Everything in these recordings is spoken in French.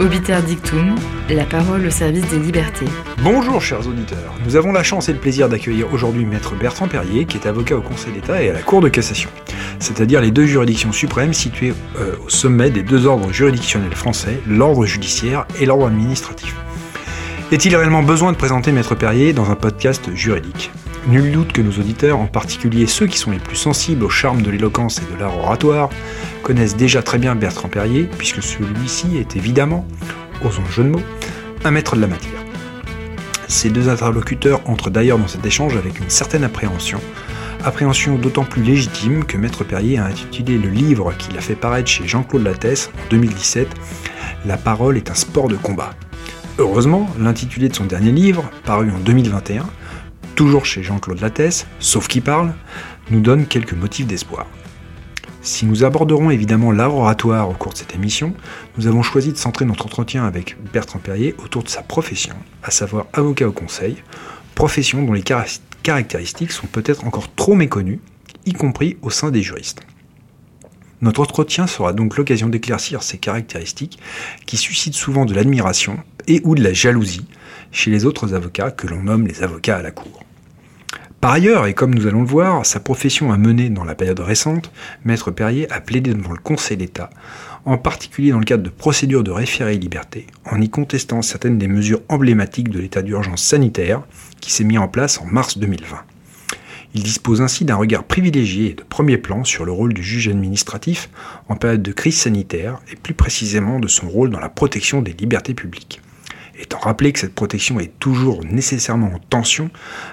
Obiter Dictum, la parole au service des libertés. Bonjour chers auditeurs, nous avons la chance et le plaisir d'accueillir aujourd'hui maître Bertrand Perrier qui est avocat au Conseil d'État et à la Cour de cassation, c'est-à-dire les deux juridictions suprêmes situées euh, au sommet des deux ordres juridictionnels français, l'ordre judiciaire et l'ordre administratif. Est-il réellement besoin de présenter maître Perrier dans un podcast juridique? Nul doute que nos auditeurs, en particulier ceux qui sont les plus sensibles au charme de l'éloquence et de l'art oratoire, connaissent déjà très bien Bertrand Perrier, puisque celui-ci est évidemment, osons le jeu de mots, un maître de la matière. Ces deux interlocuteurs entrent d'ailleurs dans cet échange avec une certaine appréhension, appréhension d'autant plus légitime que Maître Perrier a intitulé le livre qu'il a fait paraître chez Jean-Claude Lattès en 2017 La parole est un sport de combat. Heureusement, l'intitulé de son dernier livre, paru en 2021, toujours chez Jean-Claude Lattès, sauf qui parle, nous donne quelques motifs d'espoir. Si nous aborderons évidemment l'art oratoire au cours de cette émission, nous avons choisi de centrer notre entretien avec Bertrand Perrier autour de sa profession, à savoir avocat au conseil, profession dont les caractéristiques sont peut-être encore trop méconnues, y compris au sein des juristes. Notre entretien sera donc l'occasion d'éclaircir ces caractéristiques qui suscitent souvent de l'admiration et ou de la jalousie chez les autres avocats que l'on nomme les avocats à la cour. Par ailleurs, et comme nous allons le voir, sa profession a mené dans la période récente, Maître Perrier a plaidé devant le Conseil d'État, en particulier dans le cadre de procédures de référé liberté, en y contestant certaines des mesures emblématiques de l'état d'urgence sanitaire qui s'est mis en place en mars 2020. Il dispose ainsi d'un regard privilégié et de premier plan sur le rôle du juge administratif en période de crise sanitaire et plus précisément de son rôle dans la protection des libertés publiques étant rappelé que cette protection est toujours nécessairement en tension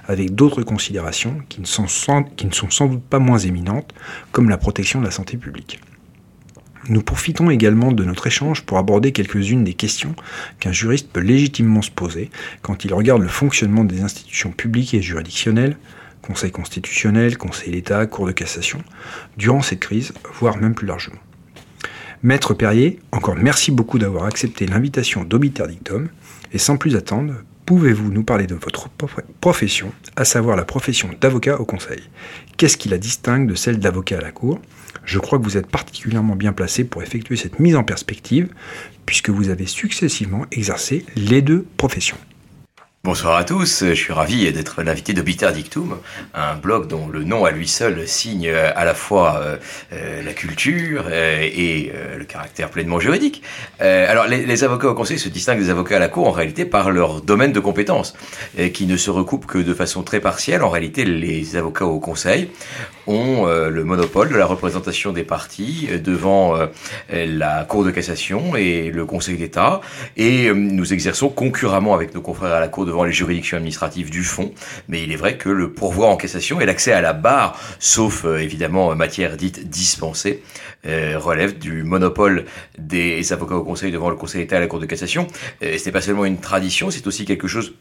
avec d'autres considérations qui ne, sont sans, doute pas moins éminentes, comme la protection de la santé publique. Nous profitons également de notre échange pour aborder quelques-unes des questions qu'un juriste peut légitimement se poser quand il regarde le fonctionnement des institutions publiques et juridictionnelles, Conseil constitutionnel, Conseil d'État, Cour de cassation, durant cette crise, voire même plus largement. Maître Perrier, encore merci beaucoup d'avoir accepté l'invitation d'Obiter Dictum. Et sans plus attendre, pouvez-vous nous parler de votre profession, à savoir la profession d'avocat au conseil? Qu'est-ce qui la distingue de celle d'avocat à la cour? Je crois que vous êtes particulièrement bien placé pour effectuer cette mise en perspective, puisque vous avez successivement exercé les deux professions. Bonsoir à tous, je suis ravi d'être l'invité de Bitter Dictum, un blog dont le nom à lui seul signe à la fois euh, euh, la culture euh, et le caractère pleinement juridique. alors les, avocats au conseil se distinguent des avocats à la cour en réalité par leur domaine de compétences, qui ne se recoupent que de façon très partielle. En réalité, les avocats au conseil ont le monopole de la représentation des parties devant la Cour de cassation et le Conseil d'État, et nous exerçons concurremment avec nos confrères à la Cour devant les juridictions administratives du fond, mais il est vrai que le pourvoi en cassation et l'accès à la barre, sauf euh, évidemment matière dite dispensée, euh, relève du monopole des avocats au Conseil devant le Conseil d'État à la Cour de cassation. Euh, ce n'est pas seulement une tradition, c'est aussi quelque chose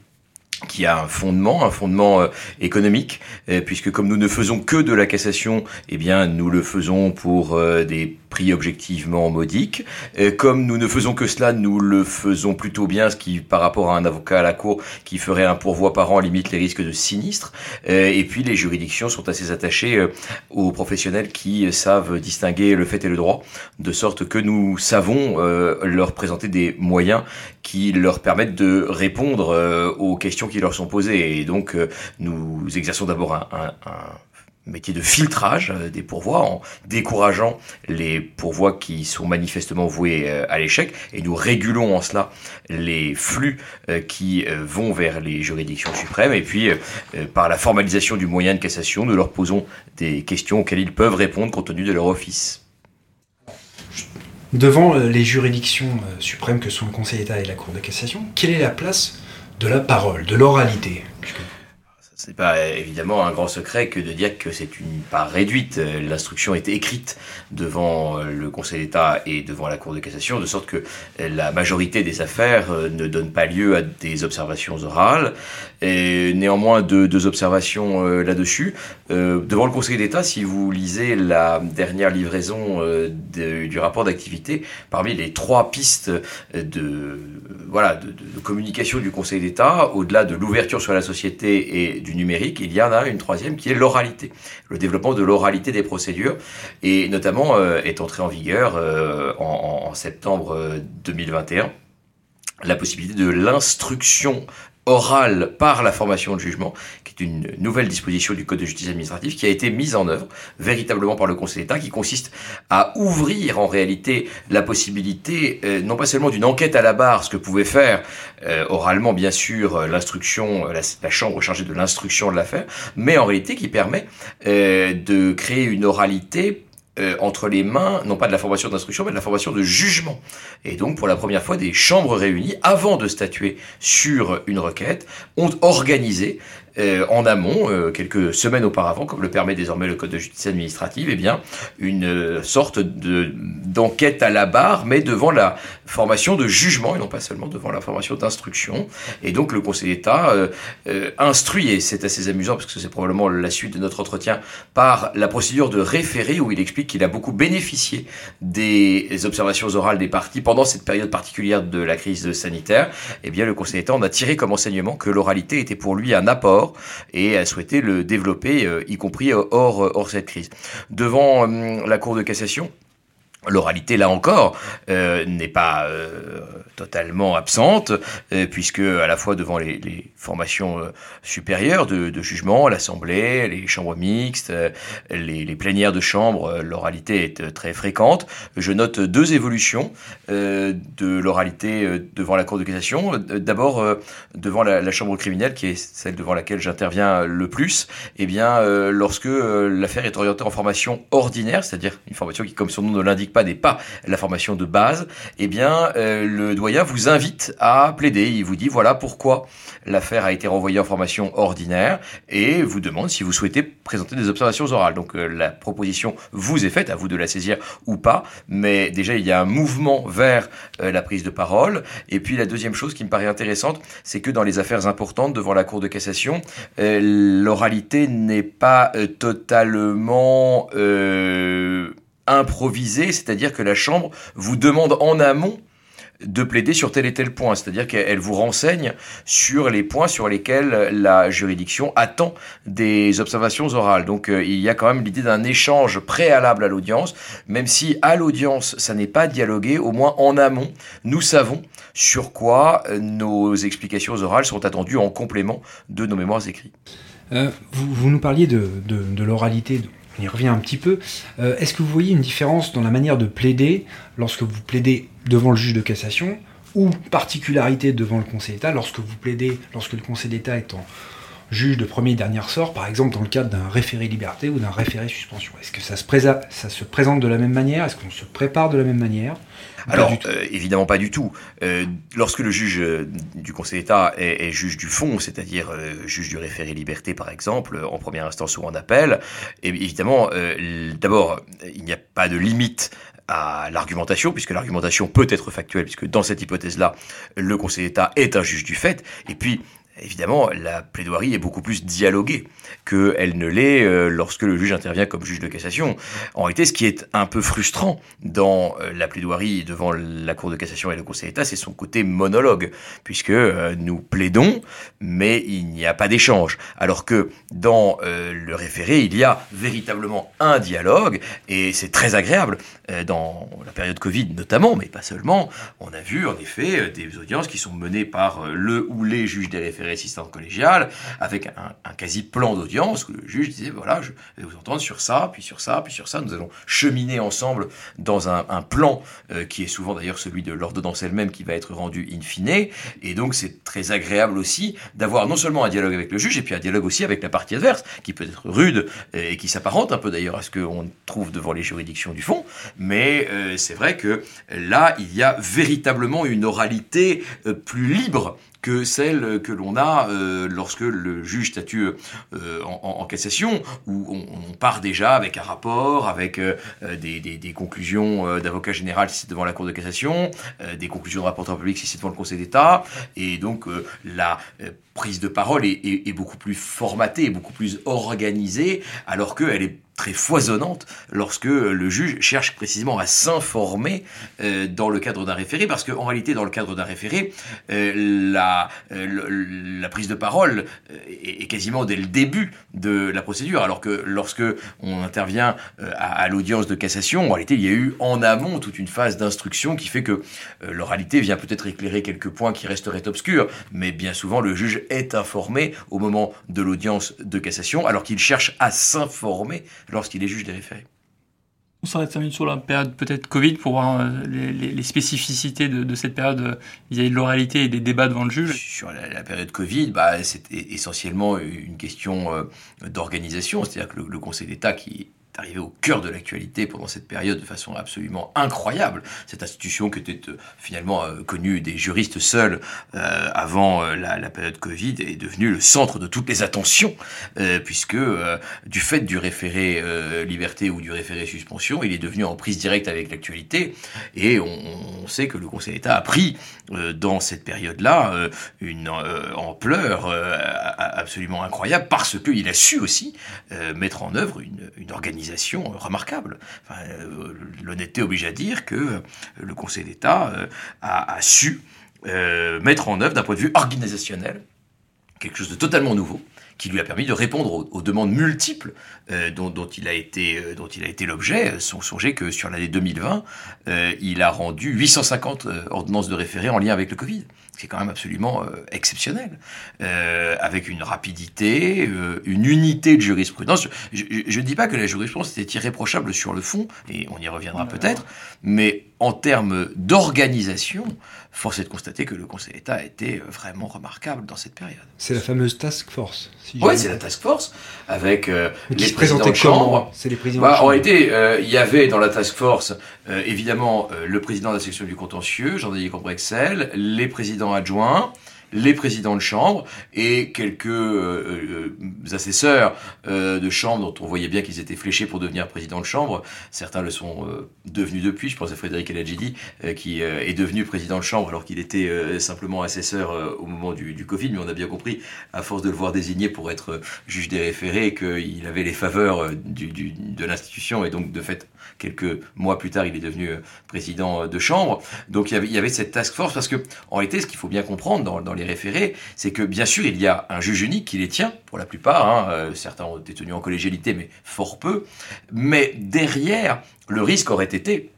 qui a un fondement, un fondement euh, économique, euh, puisque comme nous ne faisons que de la cassation, eh bien nous le faisons pour euh, des prix objectivement modiques. comme nous ne faisons que cela, nous le faisons plutôt bien, ce qui par rapport à un avocat à la cour qui ferait un pourvoi par an limite les risques de sinistre. et puis les juridictions sont assez attachées aux professionnels qui savent distinguer le fait et le droit, de sorte que nous savons leur présenter des moyens qui leur permettent de répondre aux questions qui leur sont posées. Et donc, euh, nous exerçons d'abord un, métier de filtrage euh, des pourvois en décourageant les pourvois qui sont manifestement voués euh, à l'échec et nous régulons en cela les flux qui vont vers les juridictions suprêmes et puis par la formalisation du moyen de cassation nous leur posons des questions auxquelles ils peuvent répondre compte tenu de leur office. Devant les juridictions suprêmes que sont le Conseil d'État et la Cour de cassation, quelle est la place de la parole, de l'oralité? Ce n'est pas évidemment un grand secret que de dire que c'est une part réduite. L'instruction est écrite devant le Conseil d'État et devant la Cour de cassation, de sorte que la majorité des affaires ne donne pas lieu à des observations orales. Et néanmoins, deux, observations euh, là-dessus. Euh, devant le Conseil d'État, si vous lisez la dernière livraison euh, du rapport d'activité, parmi les trois pistes de, voilà, de communication du Conseil d'État, au-delà de l'ouverture sur la société et numérique, il y en a une troisième qui est l'oralité, le développement de l'oralité des procédures, et notamment est entré en vigueur en, en septembre 2021 la possibilité de l'instruction orale par la formation de jugement, qui est une nouvelle disposition du Code de justice administrative qui a été mise en œuvre véritablement par le Conseil d'État, qui consiste à ouvrir en réalité la possibilité, euh, non pas seulement d'une enquête à la barre, ce que pouvait faire euh, oralement bien sûr euh, l'instruction, la, la, chambre chargée de l'instruction de l'affaire, mais en réalité qui permet de créer une oralité euh, entre les mains, non pas de la formation d'instruction, mais de la formation de jugement. Et donc, pour la première fois, des chambres réunies, avant de statuer sur une requête, ont organisé euh, en amont, euh, quelques semaines auparavant, comme le permet désormais le Code de justice administrative, eh bien, une euh, sorte de, d'enquête à la barre, mais devant la formation de jugement, et non pas seulement devant la formation d'instruction. Et donc le Conseil d'État instruit, et c'est assez amusant parce que c'est probablement la suite de notre entretien, par la procédure de référé, où il explique qu'il a beaucoup bénéficié des observations orales des parties pendant cette période particulière de la crise sanitaire. Eh bien, le Conseil d'État en a tiré comme enseignement que l'oralité était pour lui un apport et a souhaité le développer, euh, y compris hors, hors cette crise. Devant la Cour de cassation, L'oralité, là encore, euh, n'est pas euh, totalement absente, euh, puisque à la fois devant les, formations supérieures de, jugement, l'Assemblée, les chambres mixtes, les, plénières de chambre, l'oralité est très fréquente. Je note deux évolutions de l'oralité devant la Cour de cassation. D'abord, devant la, chambre criminelle, qui est celle devant laquelle j'interviens le plus, eh bien, lorsque l'affaire est orientée en formation ordinaire, c'est-à-dire une formation qui, comme son nom l'indique pas, n'est pas la formation de base, eh bien, le doyen vous invite à plaider. Il vous dit voilà pourquoi l'affaire a été renvoyée en formation ordinaire et vous demande si vous souhaitez présenter des observations orales. Donc euh, la proposition vous est faite, à vous de la saisir ou pas, mais déjà il y a un mouvement vers euh, la prise de parole. Et puis la deuxième chose qui me paraît intéressante, c'est que dans les affaires importantes devant la Cour de cassation, euh, l'oralité n'est pas totalement improvisée, c'est-à-dire que la Chambre vous demande en amont de plaider sur tel et tel point, c'est-à-dire qu'elle vous renseigne sur les points sur lesquels la juridiction attend des observations orales. Donc euh, il y a quand même l'idée d'un échange préalable à l'audience, même si à l'audience ça n'est pas dialogué, au moins en amont, nous savons sur quoi euh, nos explications orales sont attendues en complément de nos mémoires écrits. Euh, vous, vous, nous parliez de, de l'oralité, on y revient un petit peu. Euh, Est-ce que vous voyez une différence dans la manière de plaider lorsque vous plaidez devant le juge de cassation ou particularité devant le Conseil d'État lorsque vous plaidez, lorsque le Conseil d'État est en juge de premier et dernier ressort, par exemple dans le cadre d'un référé liberté ou d'un référé suspension? Est-ce que ça se présente de la même manière? Est-ce qu'on se prépare de la même manière? Alors, euh, évidemment pas du tout. Euh, lorsque le juge euh, du Conseil d'État est, est, juge du fond, c'est-à-dire euh, juge du référé liberté par exemple, en première instance ou en appel, et évidemment, euh, d'abord, il n'y a pas de limite à l'argumentation, puisque l'argumentation peut être factuelle, puisque dans cette hypothèse-là, le Conseil d'État est un juge du fait, et puis Évidemment, la plaidoirie est beaucoup plus dialoguée qu'elle ne l'est euh, lorsque le juge intervient comme juge de cassation. En réalité, ce qui est un peu frustrant dans euh, la plaidoirie devant la Cour de cassation et le Conseil d'État, c'est son côté monologue, puisque euh, nous plaidons, mais il n'y a pas d'échange. Alors que dans le référé, il y a véritablement un dialogue, et c'est très agréable. Dans la période Covid notamment, mais pas seulement, on a vu en effet des audiences qui sont menées par le ou les juges des référés assistante collégiale, avec un, quasi-plan d'audience où le juge disait voilà, je vais vous entendre sur ça, puis sur ça, puis sur ça. Nous allons cheminer ensemble dans un, plan euh, qui est souvent d'ailleurs celui de l'ordonnance elle-même qui va être rendu in fine. Et donc c'est très agréable aussi d'avoir non seulement un dialogue avec le juge, et puis un dialogue aussi avec la partie adverse, qui peut être rude et qui s'apparente un peu d'ailleurs à ce qu'on trouve devant les juridictions du fond. Mais euh, c'est vrai que là, il y a véritablement une oralité euh, plus libre que celle que l'on a euh, lorsque le juge statue euh, en, cassation, où on, part déjà avec un rapport, avec euh, des, conclusions d'avocat général si c'est devant la Cour de cassation, des conclusions de rapporteur public si c'est devant le Conseil d'État, et donc la prise de parole est, beaucoup plus formatée, beaucoup plus organisée, alors qu'elle est très foisonnante lorsque le juge cherche précisément à s'informer euh, dans le cadre d'un référé, parce qu'en réalité, dans le cadre d'un référé, euh, la, euh, la prise de parole est, quasiment dès le début de la procédure, alors que lorsque on intervient à, l'audience de cassation, en réalité, il y a eu en amont toute une phase d'instruction qui fait que l'oralité vient peut-être éclairer quelques points qui resteraient obscurs, mais bien souvent, le juge est informé au moment de l'audience de cassation, alors qu'il cherche à s'informer lorsqu'il est juge des référés. On s'arrête 5 minutes sur la période peut-être Covid pour voir euh, les, spécificités de, cette période euh, vis-à-vis de l'oralité et des débats devant le juge. Sur la, période Covid, bah, c'est essentiellement une question euh, d'organisation, c'est-à-dire que le Conseil d'État qui arrivé au cœur de l'actualité pendant cette période de façon absolument incroyable. Cette institution qui était euh, finalement euh, connue des juristes seuls euh, avant la, période Covid est devenue le centre de toutes les attentions, puisque du fait du référé liberté ou du référé suspension, il est devenu en prise directe avec l'actualité, et on, sait que le Conseil d'État a pris dans cette période-là une ampleur absolument incroyable, parce qu'il a su aussi mettre en œuvre une organisation remarquable. Euh, l'honnêteté oblige à dire que le Conseil d'État euh, a, su euh, mettre en œuvre d'un point de vue organisationnel quelque chose de totalement nouveau qui lui a permis de répondre aux, demandes multiples dont, il a été dont il l'objet. Songez que sur l'année 2020, il a rendu 850 ordonnances de référé en lien avec le Covid c'est quand même absolument euh, exceptionnel, euh, avec une rapidité, euh, une unité de jurisprudence. Je ne dis pas que la jurisprudence était irréprochable sur le fond, et on y reviendra peut-être, mais en termes d'organisation, force est de constater que le Conseil d'État a été vraiment remarquable dans cette période. C'est la fameuse task force. oui, c'est la task force, avec les présidents de chambre. Les présidents bah, En réalité, il y avait dans la task force, évidemment, le président de la section du contentieux, Jean-Denis Combrexel, les présidents adjoints, les présidents de chambre et quelques euh, euh, assesseurs euh, de chambre dont on voyait bien qu'ils étaient fléchés pour devenir président de chambre. Certains le sont devenus depuis. Je pense à Frédéric Eladjidi qui est devenu président de chambre alors qu'il était simplement assesseur au moment du, Covid. Mais on a bien compris, à force de le voir désigné pour être juge des référés, qu'il avait les faveurs de l'institution et donc de fait quelques mois plus tard, il est devenu président de chambre. Donc il y avait, il y avait cette task force parce que, en réalité, ce qu'il faut bien comprendre dans, dans, les référés, c'est que bien sûr, il y a un juge unique qui les tient, pour la plupart. Hein, euh, certains ont été tenus en collégialité, mais fort peu. Mais derrière, le risque aurait été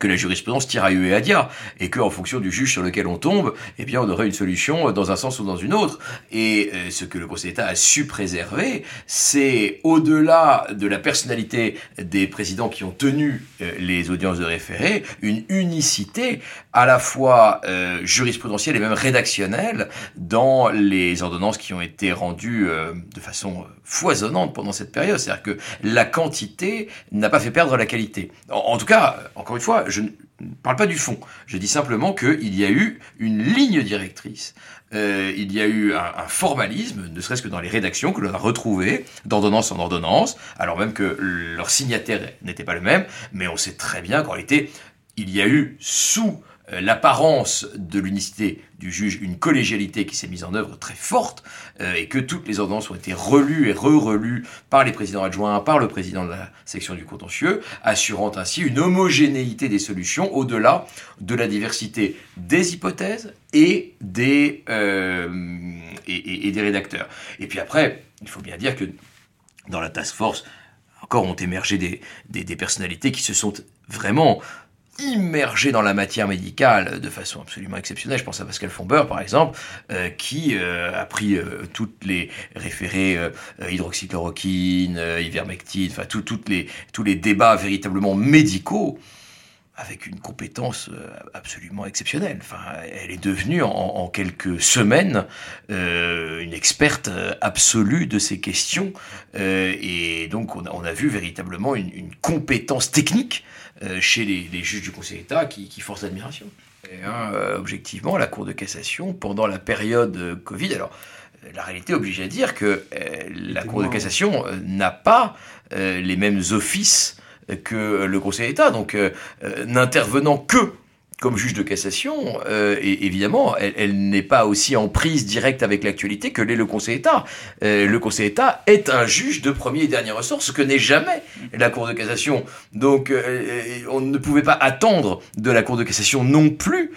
que la jurisprudence tire à et à dia, et que en fonction du juge sur lequel on tombe, eh bien on aurait une solution dans un sens ou dans une autre. Et euh, ce que le Conseil d'État a su préserver, c'est au-delà de la personnalité des présidents qui ont tenu euh, les audiences de référé, une unicité à la fois euh, jurisprudentielle et même rédactionnelle dans les ordonnances qui ont été rendues de façon foisonnante pendant cette période. C'est-à-dire que la quantité n'a pas fait perdre la qualité. en tout cas, encore une fois, je ne parle pas du fond. Je dis simplement qu'il y a eu une ligne directrice. Euh, il y a eu un, formalisme, ne serait-ce que dans les rédactions, que l'on a retrouvé d'ordonnance en ordonnance, alors même que leur signataire n'était pas le même, mais on sait très bien qu'en réalité, il y a eu sous euh, l'apparence de l'unicité du juge, une collégialité qui s'est mise en œuvre très forte, euh, et que toutes les ordonnances ont été relues et re-relues par les présidents adjoints, par le président de la section du contentieux, assurant ainsi une homogénéité des solutions au-delà de la diversité des hypothèses et des, euh, rédacteurs. Et puis après, il faut bien dire que dans la task force, encore ont émergé des, des, des personnalités qui se sont vraiment immergé dans la matière médicale de façon absolument exceptionnelle. Je pense à Pascal Fombeur, par exemple, euh, qui euh, a pris euh, toutes les référés hydroxychloroquine, ivermectine, enfin toutes les, tous les débats véritablement médicaux avec une compétence absolument exceptionnelle. Enfin, elle est devenue en, quelques semaines une experte absolue de ces questions, et donc on a, vu véritablement une, compétence technique euh, chez les, juges du Conseil d'État qui, qui forcent l'admiration. Hein, euh, objectivement, la Cour de cassation, pendant la période Covid, alors la réalité oblige à dire que euh, la Cour de cassation n'a pas les mêmes offices que le Conseil d'État, donc n'intervenant que comme juge de cassation, euh, et évidemment, elle, n'est pas aussi en prise directe avec l'actualité que l'est le Conseil d'État. Euh, le Conseil d'État est un juge de premier et dernier ressort, ce que n'est jamais la Cour de cassation. Donc, euh, on ne pouvait pas attendre de la Cour de cassation non plus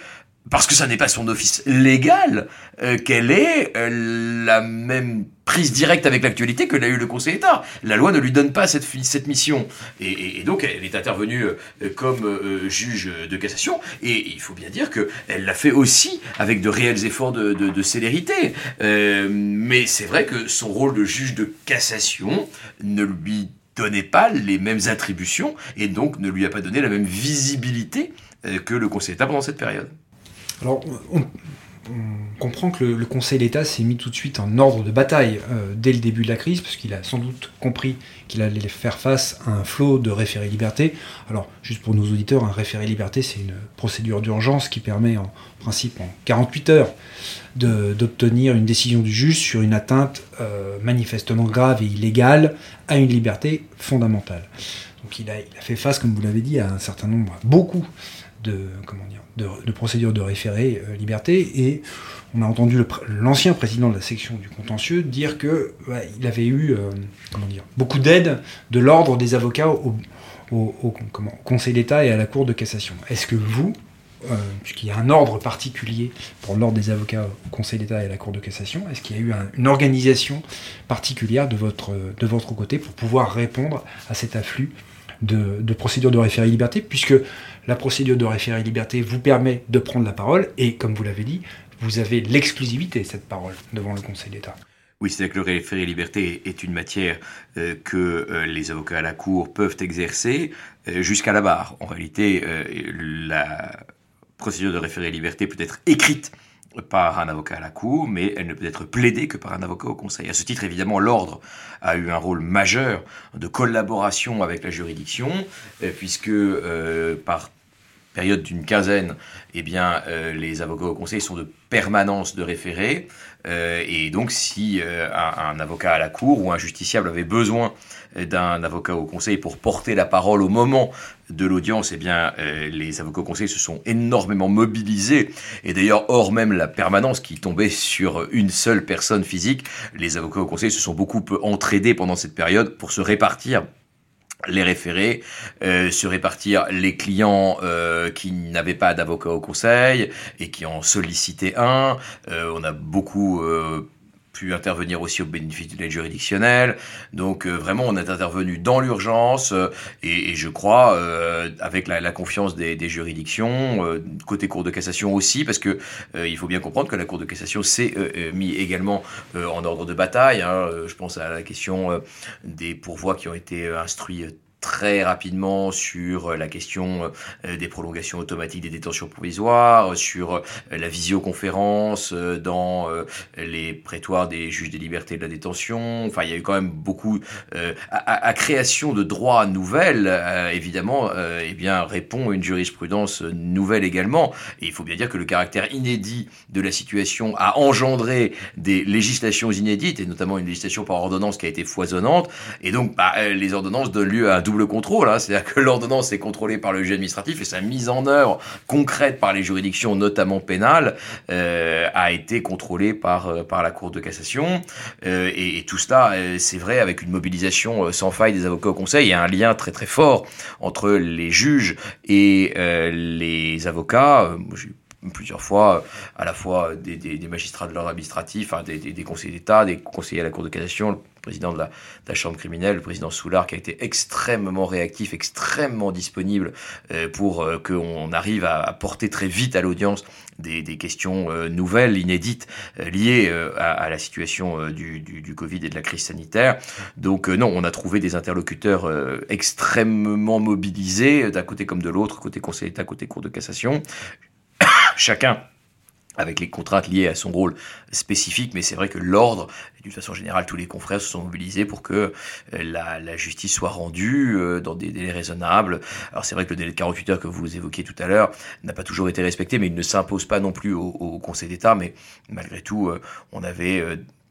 parce que ça n'est pas son office légal, euh, qu'elle ait euh, la même prise directe avec l'actualité que l'a eu le Conseil d'État. La loi ne lui donne pas cette, cette mission. Et, donc, elle est intervenue euh, comme juge de cassation. Et il faut bien dire qu'elle l'a fait aussi avec de réels efforts de, de célérité. mais c'est vrai que son rôle de juge de cassation ne lui donnait pas les mêmes attributions et donc ne lui a pas donné la même visibilité que le Conseil d'État pendant cette période. Alors, on, comprend que le, Conseil d'État s'est mis tout de suite en ordre de bataille euh, dès le début de la crise, parce qu'il a sans doute compris qu'il allait faire face à un flot de référés liberté. Alors, juste pour nos auditeurs, un référé liberté, c'est une procédure d'urgence qui permet en principe en 48 heures d'obtenir une décision du juge sur une atteinte euh, manifestement grave et illégale à une liberté fondamentale. Donc il a, il a fait face, comme vous l'avez dit, à un certain nombre, beaucoup de, comment dire, de, procédure de référé euh, liberté et on a entendu l'ancien président de la section du contentieux dire que il avait eu euh, beaucoup d'aide de l'ordre des avocats au, Conseil d'État et à la Cour de cassation. Est-ce que vous, euh, puisqu'il y a un ordre particulier pour l'ordre des avocats au Conseil d'État et à la Cour de cassation, est-ce qu'il y a eu une organisation particulière de votre, côté pour pouvoir répondre à cet afflux de, de procédures de référé liberté, la procédure de référé liberté vous permet de prendre la parole et, comme vous l'avez dit, vous avez l'exclusivité de cette parole devant le Conseil d'État. Oui, c'est-à-dire que le référé liberté est une matière euh, que euh, les avocats à la Cour peuvent exercer euh, jusqu'à la barre. En réalité, la procédure de référé liberté peut être écrite par un avocat à la Cour, mais elle ne peut être plaidée que par un avocat au Conseil. À ce titre, évidemment, l'ordre a eu un rôle majeur de collaboration avec la juridiction, puisque par période d'une quinzaine, eh euh, les avocats au conseil sont de permanence de référé. Euh, et donc, si euh, un, avocat à la cour ou un justiciable avait besoin d'un avocat au conseil pour porter la parole au moment de l'audience, eh bien, les avocats au conseil se sont énormément mobilisés. Et d'ailleurs, hors même la permanence qui tombait sur une seule personne physique, les avocats au conseil se sont beaucoup entraidés pendant cette période pour se répartir les référés, euh, se répartir les clients euh, qui n'avaient pas d'avocat au conseil et qui en sollicitaient un. Euh, on a beaucoup pu intervenir aussi au bénéfice de l'aide juridictionnelle. Donc vraiment, on est intervenu dans l'urgence et, je crois avec la, confiance des, juridictions, côté Cour de cassation aussi, parce que il faut bien comprendre que la Cour de cassation s'est mis également en ordre de bataille. Hein. Je pense à la question des pourvois qui ont été instruits très rapidement sur euh, la question euh, des prolongations automatiques des détentions provisoires, sur euh, la visioconférence dans les prétoires des juges des libertés de la détention. Enfin, il y a eu quand même beaucoup à, création de droits nouvelles. évidemment, eh bien répond une jurisprudence nouvelle également. Et il faut bien dire que le caractère inédit de la situation a engendré des législations inédites et notamment une législation par ordonnance qui a été foisonnante. Et donc, bah, les ordonnances donnent lieu à un double le contrôle. Hein. C'est-à-dire que l'ordonnance est contrôlée par le juge administratif et sa mise en œuvre concrète par les juridictions, notamment pénales, euh, a été contrôlée par, euh, par la Cour de cassation. Euh, et, tout cela, c'est vrai, avec une mobilisation sans faille des avocats au Conseil. Il y a un lien très très fort entre les juges et les avocats. J'ai plusieurs fois, à la fois des, des, magistrats de l'ordre administratif, hein, des, des, conseillers d'État, des conseillers à la Cour de cassation, président de la, Chambre criminelle, le président Soulard, qui a été extrêmement réactif, extrêmement disponible euh, pour euh, qu'on arrive à, porter très vite à l'audience des, questions euh, nouvelles, inédites, liées à, la situation du, du, Covid et de la crise sanitaire. Donc non, on a trouvé des interlocuteurs extrêmement mobilisés, d'un côté comme de l'autre, côté Conseil d'État, côté Cour de cassation. Chacun avec les contraintes liées à son rôle spécifique, mais c'est vrai que l'ordre, d'une façon générale, tous les confrères se sont mobilisés pour que euh, la, justice soit rendue euh, dans des délais raisonnables. Alors c'est vrai que le délai de 48 heures que vous évoquiez tout à l'heure n'a pas toujours été respecté, mais il ne s'impose pas non plus au, Conseil d'État, mais malgré tout, euh, on avait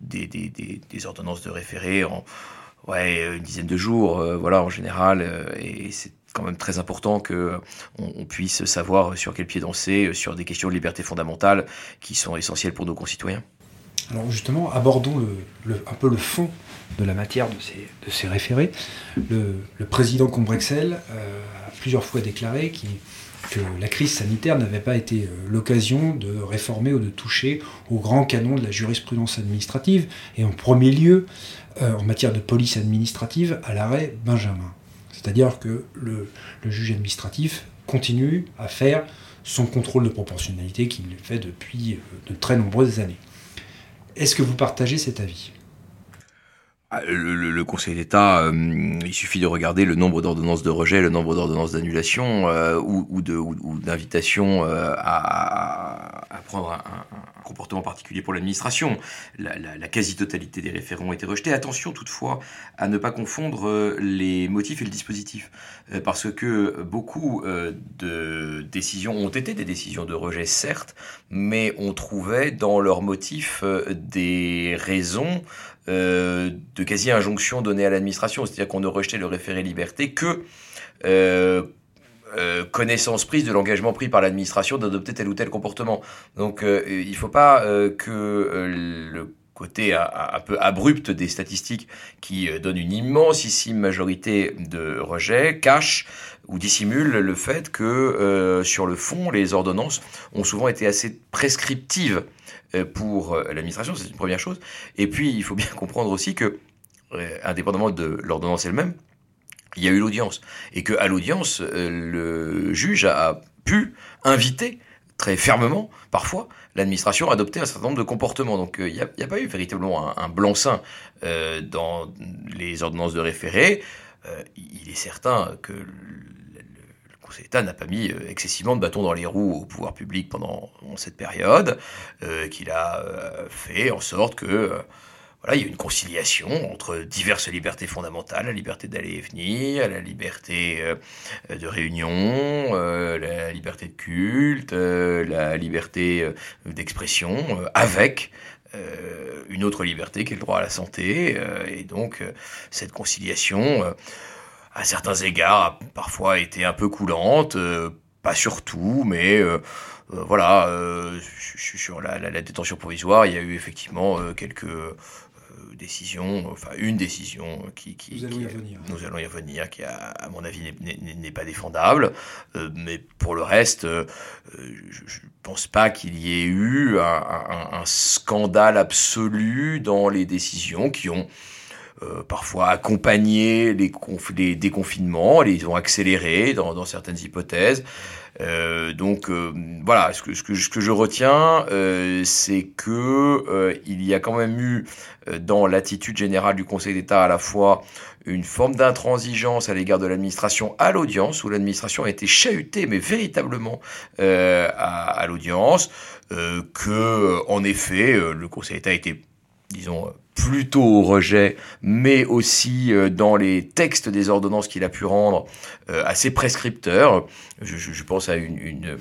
des, ordonnances de référé en ouais, une dizaine de jours, voilà, en général, et c'est quand même très important que on, puisse savoir sur quel pied danser sur des questions de liberté fondamentale qui sont essentielles pour nos concitoyens. Alors justement, abordons un peu le fond de la matière de ces, référés. Le, président Combrexel a plusieurs fois déclaré que la crise sanitaire n'avait pas été l'occasion de réformer ou de toucher au grand canon de la jurisprudence administrative, et en premier lieu, en matière de police administrative, à l'arrêt Benjamin. C'est-à-dire que le, juge administratif continue à faire son contrôle de proportionnalité qu'il fait depuis euh, de très nombreuses années. Est-ce que vous partagez cet avis? Ah, le, Conseil d'État, euh, il suffit de regarder le nombre d'ordonnances de rejet, le nombre d'ordonnances d'annulation euh, ou, d'invitation à, prendre un, comportement particulier pour l'administration. La, quasi-totalité des référents ont été rejetés. Attention toutefois à ne pas confondre euh, les motifs et le dispositif, euh, parce que beaucoup euh, de décisions ont été des décisions de rejet, certes, mais on trouvait dans leurs motifs des raisons de quasi-injonction donnée à l'administration, c'est-à-dire qu'on ne rejetait le référé liberté que euh, connaissance prise de l'engagement pris par l'administration d'adopter tel ou tel comportement. Donc euh, il ne faut pas euh, que le côté un, peu abrupt des statistiques qui donnent une immensissime majorité de rejets cache ou dissimule le fait que sur le fond, les ordonnances ont souvent été assez prescriptives pour l'administration, c'est une première chose. Et puis il faut bien comprendre aussi que, indépendamment de l'ordonnance elle-même, il y a eu l'audience. Et qu'à l'audience, euh, le juge a pu inviter très fermement, parfois, l'administration à adopter un certain nombre de comportements. Donc euh, il n'y a, pas eu véritablement un, blanc-seing euh, dans les ordonnances de référé. il est certain que d'État n'a pas mis excessivement de bâtons dans les roues au pouvoir public pendant cette période, qu'il a fait en sorte que voilà, il y a une conciliation entre diverses libertés fondamentales, la liberté d'aller et venir, la liberté euh, de réunion, euh, la liberté de culte, euh, la liberté d'expression, avec une autre liberté qui est le droit à la santé. et donc, cette conciliation, à certains égards, a parfois été un peu coulante, pas sur tout, mais... voilà, sur la, la, détention provisoire, il y a eu effectivement quelques décision, enfin une décision qui, qui, nous allons y revenir, nous allons y revenir, qui à mon avis n'est pas défendable, euh, mais pour le reste, euh, je ne pense pas qu'il y ait eu un, scandale absolu dans les décisions qui ont euh, parfois accompagné les, les, déconfinements, les ont accélérés dans, certaines hypothèses. Euh, donc euh, voilà, ce que, ce, que, ce que je retiens, euh, c'est que il y a quand même eu dans l'attitude générale du Conseil d'État à la fois une forme d'intransigeance à l'égard de l'administration à l'audience, où l'administration a été chahutée, mais véritablement à, à l'audience, que en effet le Conseil d'État été disons, plutôt au rejet, mais aussi euh, dans les textes des ordonnances qu'il a pu rendre euh, assez prescripteurs. Je, pense à une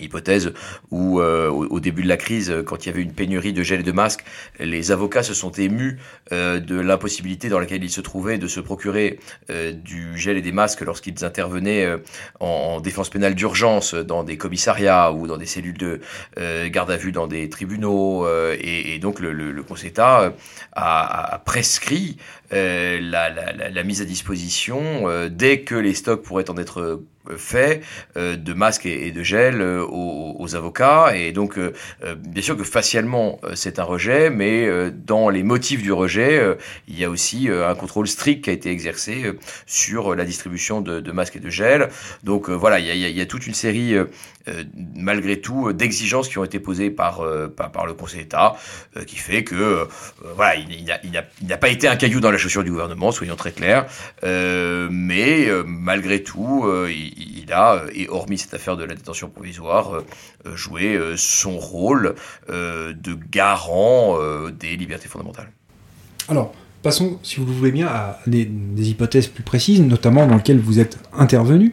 hypothèse où euh, au, début de la crise, quand il y avait une pénurie de gel et de masques, les avocats se sont émus euh, de l'impossibilité dans laquelle ils se trouvaient de se procurer euh, du gel et des masques lorsqu'ils intervenaient en, défense pénale d'urgence dans des commissariats ou dans des cellules de garde à vue dans des tribunaux. Et, donc le, Conseil d'État a, prescrit la, mise à disposition dès que les stocks pourraient en être fait euh, de masques et, de gel euh, aux, avocats. Et donc, euh, bien sûr que facialement, c'est un rejet, mais dans les motifs du rejet, il y a aussi un contrôle strict qui a été exercé sur la distribution de, masques et de gel. Donc voilà, il y, a, il y a, toute une série euh, malgré tout, euh, d'exigences qui ont été posées par, euh, par, le Conseil d'État, qui fait que, voilà, il, n'a pas été un caillou dans la chaussure du gouvernement, soyons très clairs, mais malgré tout, il, a, et hormis cette affaire de la détention provisoire, joué son rôle de garant des libertés fondamentales. Alors, passons, si vous le voulez bien, à des, des, hypothèses plus précises, notamment dans lesquelles vous êtes intervenu,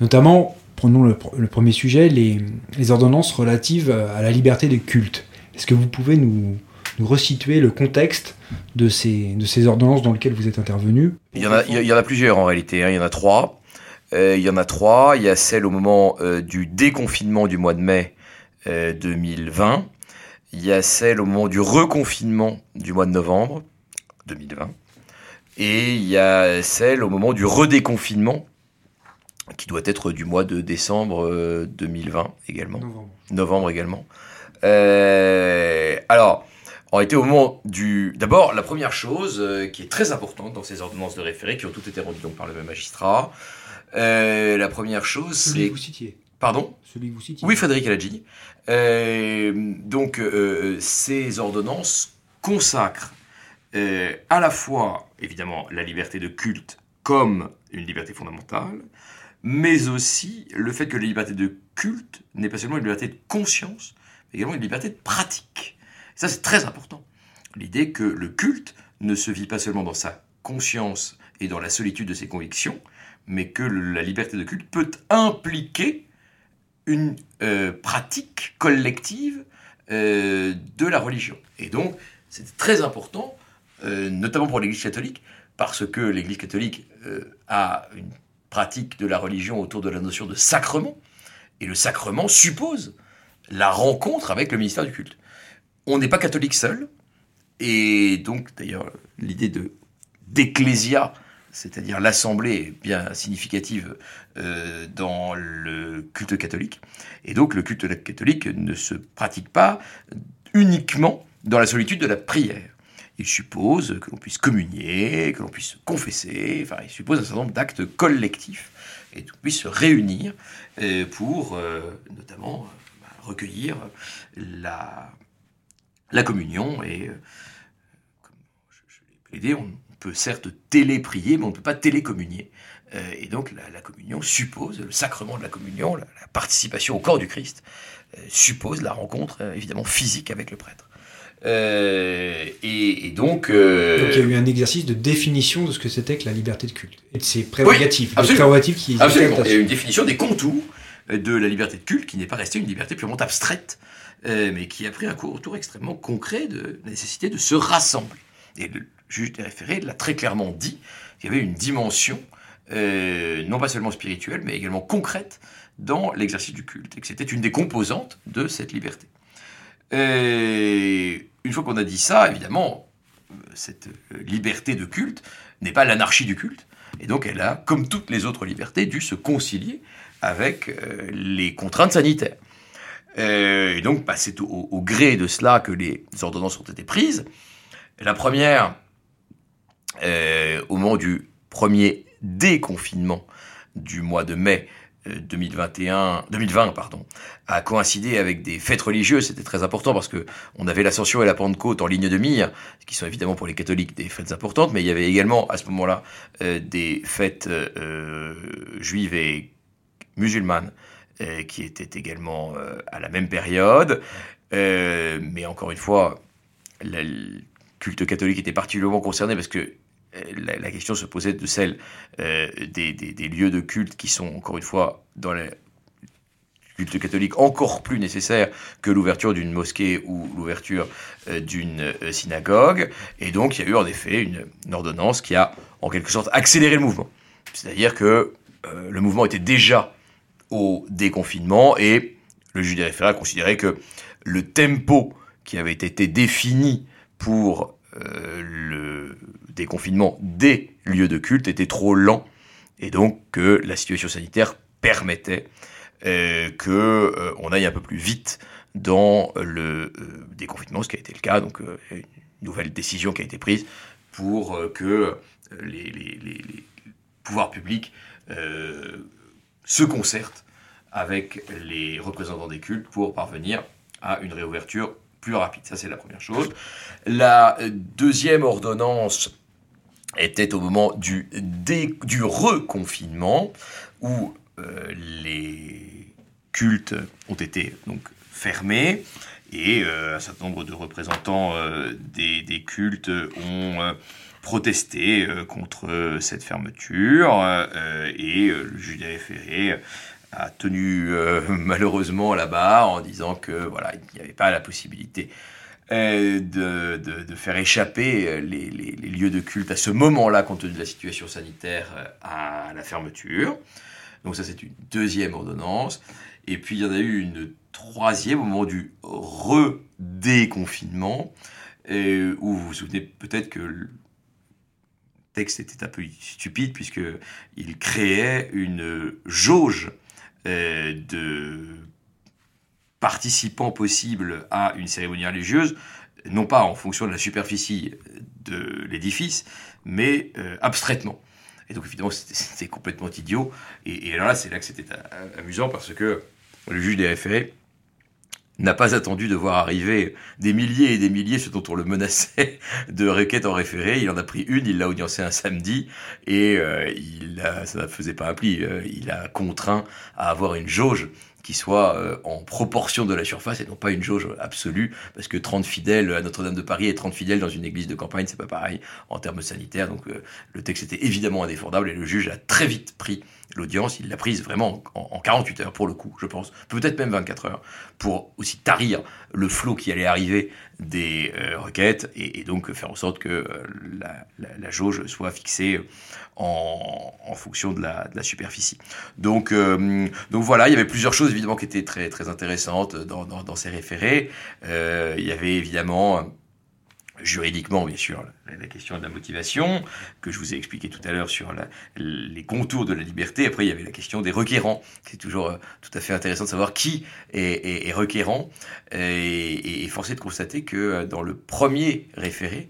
notamment Prenons le, premier sujet, les, ordonnances relatives à la liberté de culte. Est-ce que vous pouvez nous, resituer le contexte de ces, de ces ordonnances dans lesquelles vous êtes intervenu? Il y, en a, il y en a plusieurs en réalité, hein. il y en a trois. Il y en a trois. Il y a celle au moment du déconfinement du mois de mai 2020. Il y a celle au moment du reconfinement du mois de novembre 2020. Et il y a celle au moment du redéconfinement, qui doit être du mois de décembre 2020 euh, également. Novembre. Novembre également. Euh, alors, en été au moment du... D'abord, la première chose euh, qui est très importante dans ces ordonnances de référé, qui ont toutes été rendues donc par le même magistrat, la première chose, c'est... Celui que vous citiez. Pardon Celui que vous citiez. Oui, Frédéric Aladjini. donc, ces ordonnances consacrent à la fois évidemment la liberté de culte comme une liberté fondamentale, mais aussi le fait que la liberté de culte n'est pas seulement une liberté de conscience, mais également une liberté de pratique. ça, c'est très important. L'idée que le culte ne se vit pas seulement dans sa conscience et dans la solitude de ses convictions, mais que la liberté de culte peut impliquer une euh, pratique collective euh, de la religion. Et donc, c'est très important euh, notamment pour l'Église catholique, parce que l'Église catholique a une pratique de la religion autour de la notion de sacrement, et le sacrement suppose la rencontre avec le ministère du culte. On n'est pas catholique seul, et donc d'ailleurs l'idée de c'est-à-dire l'assemblée bien significative euh, dans le culte catholique, et donc le culte catholique ne se pratique pas uniquement dans la solitude de la prière il suppose que l'on puisse communier, que l'on puisse confesser, enfin, il suppose un certain nombre d'actes collectifs et qu'on puisse se réunir euh, pour euh, notamment bah, recueillir la, la communion. Et comme je, l'ai plaidé, peut certes téléprier, mais on ne peut pas télécommunier. et donc la, communion suppose, le sacrement de la communion, la, la participation au corps du Christ, suppose la rencontre évidemment physique avec le prêtre. Euh, et, donc, euh, donc, il y a eu un exercice de définition de ce que c'était que la liberté de culte et de ses prérogatives. prérogatives qui absolument. Il y a eu une définition des contours de la liberté de culte qui n'est pas restée une liberté purement abstraite, euh, mais qui a pris un retour extrêmement concret de la nécessité de se rassembler. Et le juge des référés l'a très clairement dit qu'il y avait une dimension non pas seulement spirituelle, mais également concrète dans l'exercice du culte, et que c'était une des composantes de cette liberté. Et une fois qu'on a dit ça, évidemment, cette liberté de culte n'est pas l'anarchie du culte. Et donc elle a, comme toutes les autres libertés, dû se concilier avec euh, les contraintes sanitaires. Euh, et donc c'est au, gré de cela que les ordonnances ont été prises. La première, euh, au moment du premier déconfinement du mois de mai 2021, 2020 pardon, a coïncidé avec des fêtes religieuses. C'était très important parce que on avait l'Ascension et la Pentecôte en ligne de mire, qui sont évidemment pour les catholiques des fêtes importantes, mais il y avait également à ce moment-là euh, des fêtes euh, juives et musulmanes euh, qui étaient également à la même période. mais encore une fois, le culte catholique était particulièrement concerné parce que la, question se posait de celle euh, des, lieux de culte qui sont, encore une fois, dans le culte catholique, encore plus nécessaire que l'ouverture d'une mosquée ou l'ouverture euh, d'une euh, synagogue. Et donc, il y a eu en effet une, ordonnance qui a, en quelque sorte, accéléré le mouvement. C'est-à-dire que le mouvement était déjà au déconfinement et le juge des référés a considéré que le tempo qui avait été défini pour le déconfinement des lieux de culte était trop lent et donc que la situation sanitaire permettait euh, que euh, on aille un peu plus vite dans le euh, déconfinement, ce qui a été le cas. Donc une nouvelle décision qui a été prise pour que les, pouvoirs publics se concertent avec les représentants des cultes pour parvenir à une réouverture plus rapide. Ça, c'est la première chose. La deuxième ordonnance était au moment du, du reconfinement, où euh, les cultes ont été donc fermés, et euh, un certain nombre de représentants euh, des, cultes ont protesté contre cette fermeture, et le juge des a tenu malheureusement là-bas en disant que voilà, il n'y avait pas la possibilité euh, de, de, faire échapper euh, les, lieux de culte à ce moment-là, compte tenu de la situation sanitaire, euh, à la fermeture. Donc ça, c'est une deuxième ordonnance. Et puis, il y en a eu une troisième au moment du redéconfinement, où vous vous souvenez peut-être que le texte était un peu stupide, puisqu'il créait une jauge euh, de participants possibles à une cérémonie religieuse, non pas en fonction de la superficie de l'édifice, mais euh, abstraitement. Et donc évidemment, c'était complètement idiot. Et, alors là, c'est là que c'était amusant parce que le juge des référés n'a pas attendu de voir arriver des milliers et des milliers, ce dont on le menaçait de requêtes en référé. Il en a pris une, il l'a audiencé un samedi, et euh, il ça ne faisait pas un pli. Euh, il a contraint à avoir une jauge qui soit euh, en proportion de la surface et non pas une jauge absolue, parce que 30 fidèles à Notre-Dame de Paris et 30 fidèles dans une église de campagne, c'est pas pareil en termes sanitaires. Donc euh, le texte était évidemment indéfendable et le juge a très vite pris l'audience. Il l'a prise vraiment en, 48 heures pour le coup, je pense, peut-être même 24 heures, pour aussi tarir le flot qui allait arriver des euh, requêtes et, donc faire en sorte que la, jauge soit fixée en, fonction de la, superficie. Donc, euh, donc voilà, il y avait plusieurs choses évidemment qui étaient très, très intéressantes dans, ces référés. Euh, il y avait évidemment juridiquement, bien sûr, la, question de la motivation, que je vous ai expliqué tout à l'heure sur les contours de la liberté. Après, il y avait la question des requérants. C'est toujours euh, tout à fait intéressant de savoir qui est, requérant. Et, forcé de constater que dans le premier référé,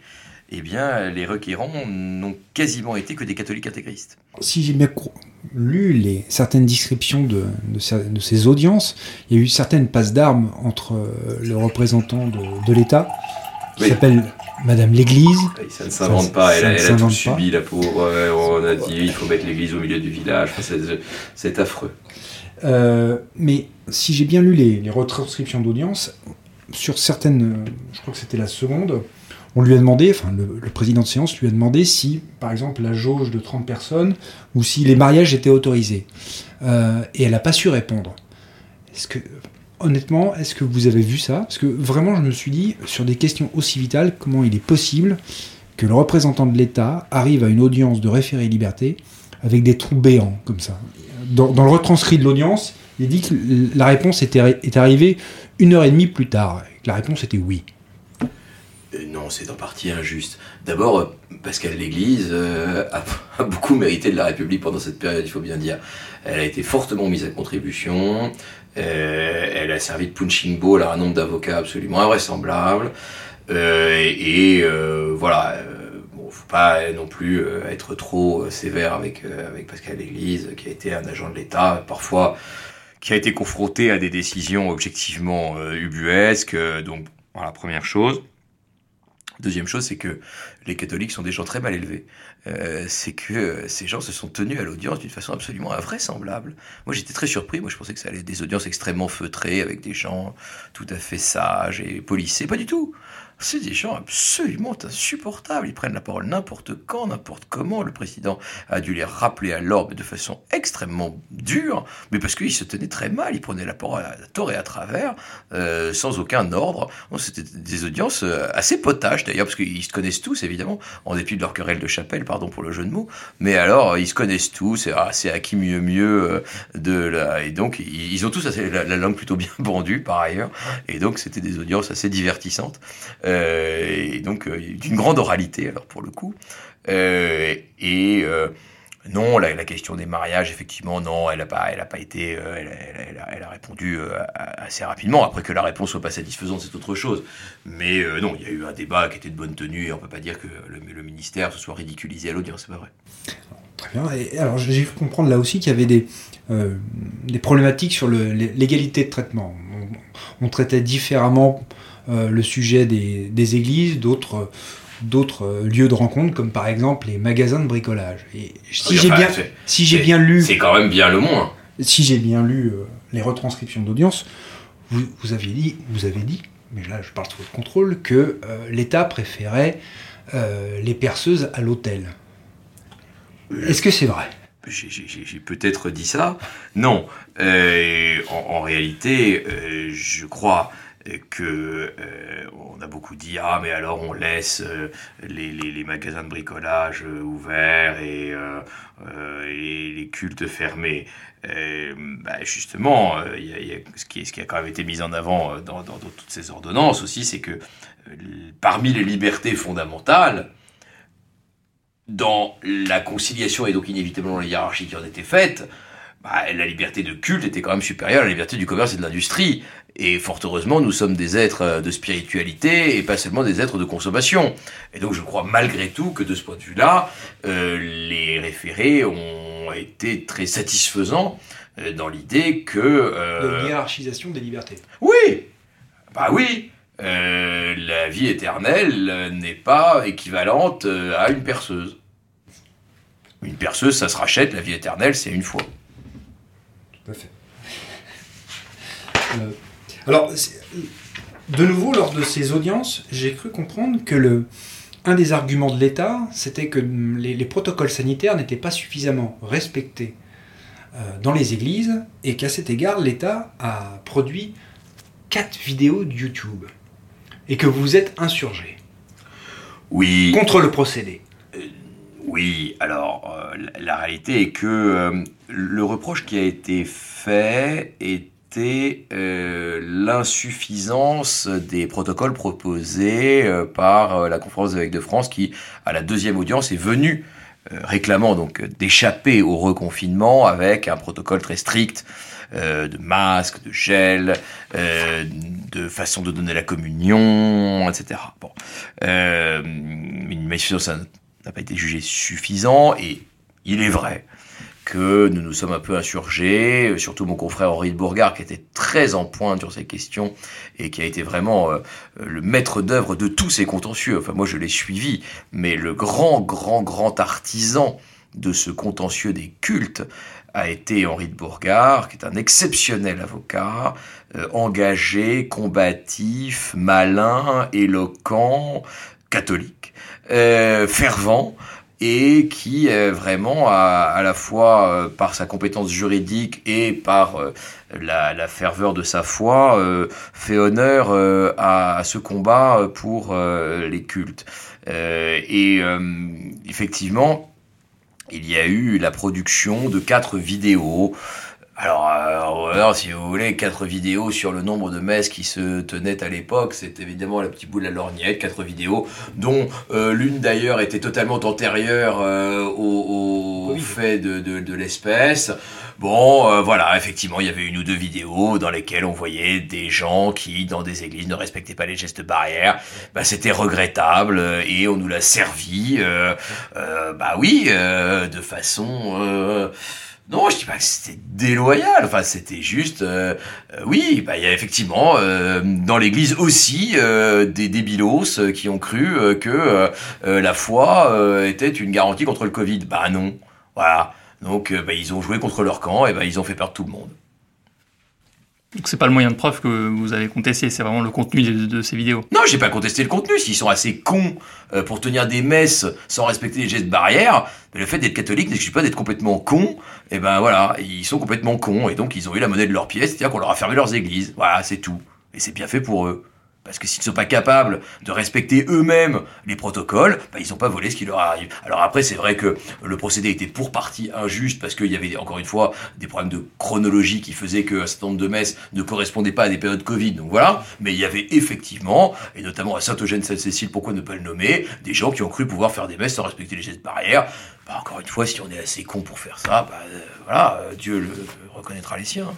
eh bien, les requérants n'ont quasiment été que des catholiques intégristes. Si j'ai bien lu les, certaines descriptions de, ces audiences, il y a eu certaines passes d'armes entre euh, le représentant de, l'État, qui s'appelle Madame l'Église. Ça ne s'invente pas, elle, a tout subi, la pauvre. on a dit il faut mettre l'Église au milieu du village, c'est affreux. Euh, mais si j'ai bien lu les, les retranscriptions d'audience, sur certaines, je crois que c'était la seconde, on lui a demandé, enfin le, président de séance lui a demandé si, par exemple, la jauge de 30 personnes ou si les mariages étaient autorisés. Euh, et elle n'a pas su répondre. Est-ce que, honnêtement, est-ce que vous avez vu ça? Parce que vraiment, je me suis dit, sur des questions aussi vitales, comment il est possible que le représentant de l'État arrive à une audience de référé liberté avec des trous béants comme ça? Dans, le retranscrit de l'audience, il dit que la réponse est arrivée une heure et demie plus tard. la réponse était oui. Euh, non, c'est en partie injuste. D'abord, euh, que l'Église euh, a, beaucoup mérité de la République pendant cette période, il faut bien dire. Elle a été fortement mise à contribution, elle a servi de punching ball à un nombre d'avocats absolument invraisemblable, et, voilà, bon, faut pas non plus être trop sévère avec, avec Pascal l'Église, qui a été un agent de l'État, parfois qui a été confronté à des décisions objectivement ubuesques, donc voilà, première chose. Deuxième chose, c'est que les catholiques sont des gens très mal élevés. Euh, c'est que ces gens se sont tenus à l'audience d'une façon absolument invraisemblable. Moi, j'étais très surpris. Moi, je pensais que ça allait être des audiences extrêmement feutrées avec des gens tout à fait sages et polissés. Pas du tout. C'est des gens absolument insupportables. Ils prennent la parole n'importe quand, n'importe comment. Le président a dû les rappeler à l'ordre de façon extrêmement dure, mais parce qu'ils se tenaient très mal. Ils prenaient la parole à tort et à travers, euh, sans aucun ordre. C'était des audiences euh, assez potages d'ailleurs, parce qu'ils se connaissent tous évidemment, en dépit de leur querelle de chapelle, pardon pour le jeu de mots. Mais alors, ils se connaissent tous. C'est à qui mieux mieux euh, de la... et donc ils ont tous la, langue plutôt bien pendue par ailleurs. Et donc c'était des audiences assez divertissantes. Euh, et donc euh, d'une grande oralité alors pour le coup. Euh, et non, la, question des mariages, effectivement, non, elle n'a pas, elle a pas été, elle, a, répondu assez rapidement. Après que la réponse soit pas satisfaisante, c'est autre chose. Mais non, il y a eu un débat qui était de bonne tenue et on peut pas dire que le, ministère se soit ridiculisé à l'audience, c'est pas vrai. Très bien. Et alors j'ai pu comprendre là aussi qu'il y avait des, problématiques sur l'égalité de traitement. on, traitait différemment le sujet des, églises, d'autres d'autres lieux de rencontre, comme par exemple les magasins de bricolage. Et si j'ai bien, si j'ai bien lu, c'est quand même bien le moins. Si j'ai bien lu euh, les retranscriptions d'audience, vous, vous, aviez dit, vous avez dit, mais là je parle sous votre contrôle, que euh, l'État préférait les perceuses à l'hôtel. Est-ce que c'est vrai? j'ai peut-être dit ça. Non. en, réalité, je crois que on a beaucoup dit ah mais alors on laisse les, les, magasins de bricolage ouverts et, les cultes fermés. Justement, ce, qui, a quand même été mis en avant dans, dans toutes ces ordonnances aussi, c'est que parmi les libertés fondamentales, dans la conciliation et donc inévitablement la hiérarchie qui en était faite, bah, la liberté de culte était quand même supérieure à la liberté du commerce et de l'industrie. Et fort heureusement, nous sommes des êtres euh, de spiritualité et pas seulement des êtres de consommation. Et donc je crois malgré tout que de ce point de vue-là, euh, les référés ont été très satisfaisants euh, dans l'idée que... Euh, de hiérarchisation des libertés. Oui Bah oui La vie éternelle n'est pas équivalente à une perceuse. Une perceuse, ça se rachète, la vie éternelle, c'est une fois. Tout à fait. Euh, alors, de nouveau, lors de ces audiences, j'ai cru comprendre que le, un des arguments de l'État, c'était que les, protocoles sanitaires n'étaient pas suffisamment respectés euh, dans les églises et qu'à cet égard, l'État a produit quatre vidéos de YouTube et que vous êtes insurgé. Oui. Contre le procédé. Oui, alors euh, la, réalité est que euh, le reproche qui a été fait était euh, l'insuffisance des protocoles proposés par la conférence des évêques de France qui, à la deuxième audience, est venue réclamant donc d'échapper au reconfinement avec un protocole très strict de masques, de gel, de façon de donner la communion, etc. Bon, une insuffisance n'a pas été jugé suffisant et il est vrai que nous nous sommes un peu insurgés, surtout mon confrère Henri de Bourgard qui était très en pointe sur ces questions et qui a été vraiment euh, le maître d'œuvre de tous ces contentieux. Enfin moi je l'ai suivi, mais le grand grand grand artisan de ce contentieux des cultes a été Henri de Bourgard, qui est un exceptionnel avocat, euh, engagé, combatif, malin, éloquent, catholique, euh, fervent et qui euh, vraiment à la fois euh, par sa compétence juridique et par la, ferveur de sa foi fait honneur à, ce combat pour les cultes. et effectivement, il y a eu la production de quatre vidéos alors, euh, si vous voulez, quatre vidéos sur le nombre de messes qui se tenaient à l'époque, c'est évidemment la petite boule de la lorgnette, quatre vidéos, dont euh, l'une d'ailleurs était totalement antérieure euh, au, fait de, de, l'espèce. Bon, euh, voilà, effectivement, il y avait une ou deux vidéos dans lesquelles on voyait des gens qui, dans des églises, ne respectaient pas les gestes barrières. Bah, c'était regrettable et on nous l'a servi, bah oui, de façon non, je dis pas que c'était déloyal. Enfin, c'était juste, euh, euh, oui, bah il y a effectivement euh, dans l'Église aussi des débilos qui ont cru que la foi était une garantie contre le Covid. Bah non, voilà. Donc, bah, ils ont joué contre leur camp et bah, ils ont fait perdre tout le monde. Donc c'est pas le moyen de preuve que vous avez contesté, c'est vraiment le contenu de, ces vidéos. Non, j'ai pas contesté le contenu. S'ils sont assez cons euh, pour tenir des messes sans respecter les gestes barrières, le fait d'être catholique n'excuse pas d'être complètement con. Et ben voilà, ils sont complètement cons et donc ils ont eu la monnaie de leur pièce, c'est-à-dire qu'on leur a fermé leurs églises. Voilà, c'est tout. Et c'est bien fait pour eux. Parce que s'ils ne sont pas capables de respecter eux-mêmes les protocoles, bah, ils n'ont pas volé ce qui leur arrive. Alors après, c'est vrai que le procédé était pour partie injuste parce qu'il y avait encore une fois des problèmes de chronologie qui faisaient qu'un certain nombre de messes ne correspondaient pas à des périodes Covid. Donc voilà. Mais il y avait effectivement, et notamment à Saint-Eugène-Sainte-Cécile, pourquoi ne pas le nommer, des gens qui ont cru pouvoir faire des messes sans respecter les gestes barrières. Bah, encore une fois, si on est assez con pour faire ça, bah, euh, euh, Dieu le, reconnaîtra les siens.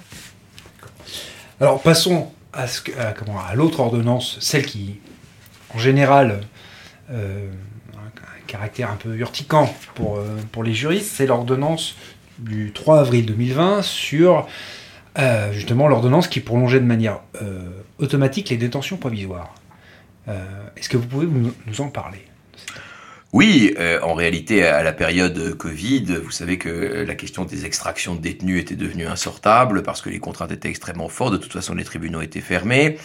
Alors passons à, à l'autre ordonnance, celle qui, en général, euh, a un caractère un peu urticant pour, euh, pour les juristes, c'est l'ordonnance du 3 avril 2020 sur euh, justement l'ordonnance qui prolongeait de manière automatique les détentions provisoires. Est-ce que vous pouvez nous en parler? Oui, euh, en réalité, à la période Covid, vous savez que la question des extractions de détenus était devenue insortable parce que les contraintes étaient extrêmement fortes. De toute façon, les tribunaux étaient fermés.